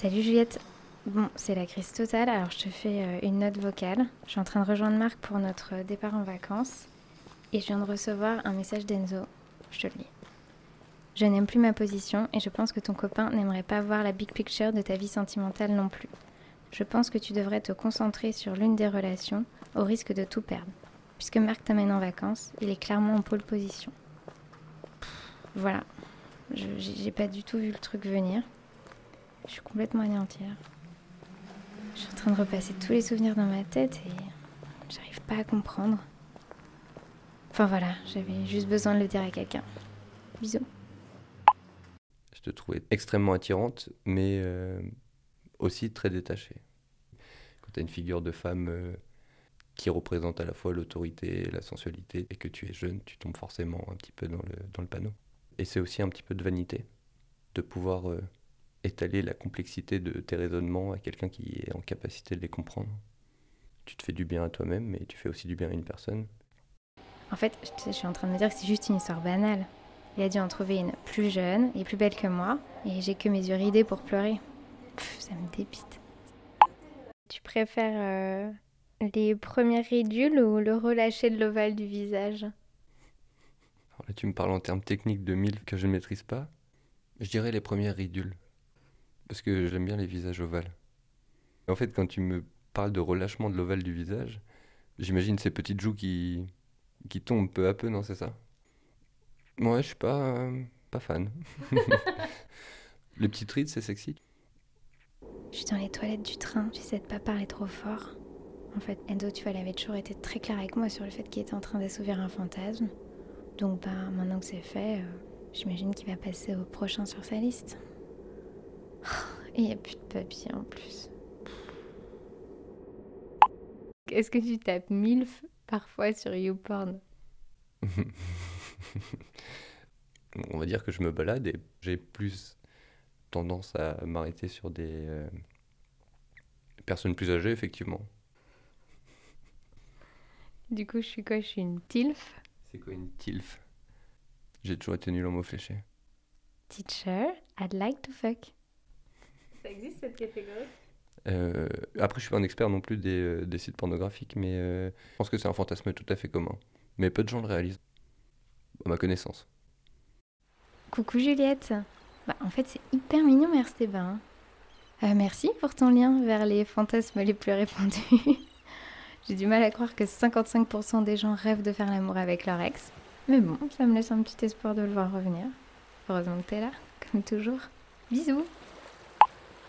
Salut Juliette. Bon, c'est la crise totale, alors je te fais euh, une note vocale. Je suis en train de rejoindre Marc pour notre départ en vacances. Et je viens de recevoir un message d'Enzo. Je te le lis. Je n'aime plus ma position et je pense que ton copain n'aimerait pas voir la big picture de ta vie sentimentale non plus. Je pense que tu devrais te concentrer sur l'une des relations au risque de tout perdre. Puisque Marc t'amène en vacances, il est clairement en pole position. Voilà. J'ai pas du tout vu le truc venir. Je suis complètement anéantie. Je suis en train de repasser tous les souvenirs dans ma tête et j'arrive pas à comprendre. Enfin voilà, j'avais juste besoin de le dire à quelqu'un. Bisous. Je te trouvais extrêmement attirante, mais euh, aussi très détachée. Quand tu as une figure de femme euh, qui représente à la fois l'autorité et la sensualité, et que tu es jeune, tu tombes forcément un petit peu dans le, dans le panneau. Et c'est aussi un petit peu de vanité, de pouvoir euh, étaler la complexité de tes raisonnements à quelqu'un qui est en capacité de les comprendre. Tu te fais du bien à toi-même, mais tu fais aussi du bien à une personne. En fait, je, suis en train de me dire que c'est juste une histoire banale. Il a dû en trouver une plus jeune et plus belle que moi, et j'ai que mes yeux ridés pour pleurer. Pff, ça me dépite. Tu préfères euh, les premières ridules ou le relâché de l'ovale du visage? Alors là, tu me parles en termes techniques de mille que je ne maîtrise pas. Je dirais les premières ridules. Parce que j'aime bien les visages ovales. En fait, quand tu me parles de relâchement de l'ovale du visage, j'imagine ces petites joues qui, qui tombent peu à peu, non, c'est ça? Ouais, je suis pas, euh, pas fan. les petites rides, c'est sexy. Je suis dans les toilettes du train, j'essaie de pas parler trop fort. En fait, Enzo, tu vois, il avait toujours été très clair avec moi sur le fait qu'il était en train d'assouvir un fantasme. Donc, bah, maintenant que c'est fait, euh, j'imagine qu'il va passer au prochain sur sa liste. Et il n'y a plus de papier en plus. Est-ce que tu tapes MILF parfois sur YouPorn? On va dire que je me balade et j'ai plus tendance à m'arrêter sur des euh, personnes plus âgées, effectivement. Du coup, je suis quoi? Je suis une TILF? C'est quoi une TILF? J'ai toujours été nul en mots fléchés. Teacher, I'd like to fuck. Ça existe cette catégorie? Euh, après, je suis pas un expert non plus des, euh, des sites pornographiques, mais euh, je pense que c'est un fantasme tout à fait commun. Mais peu de gens le réalisent, à ma connaissance. Coucou Juliette. Bah, en fait, c'est hyper mignon, merci Thébain. Euh, merci pour ton lien vers les fantasmes les plus répandus. J'ai du mal à croire que 55% des gens rêvent de faire l'amour avec leur ex. Mais bon, ça me laisse un petit espoir de le voir revenir. Heureusement que t'es là, comme toujours. Bisous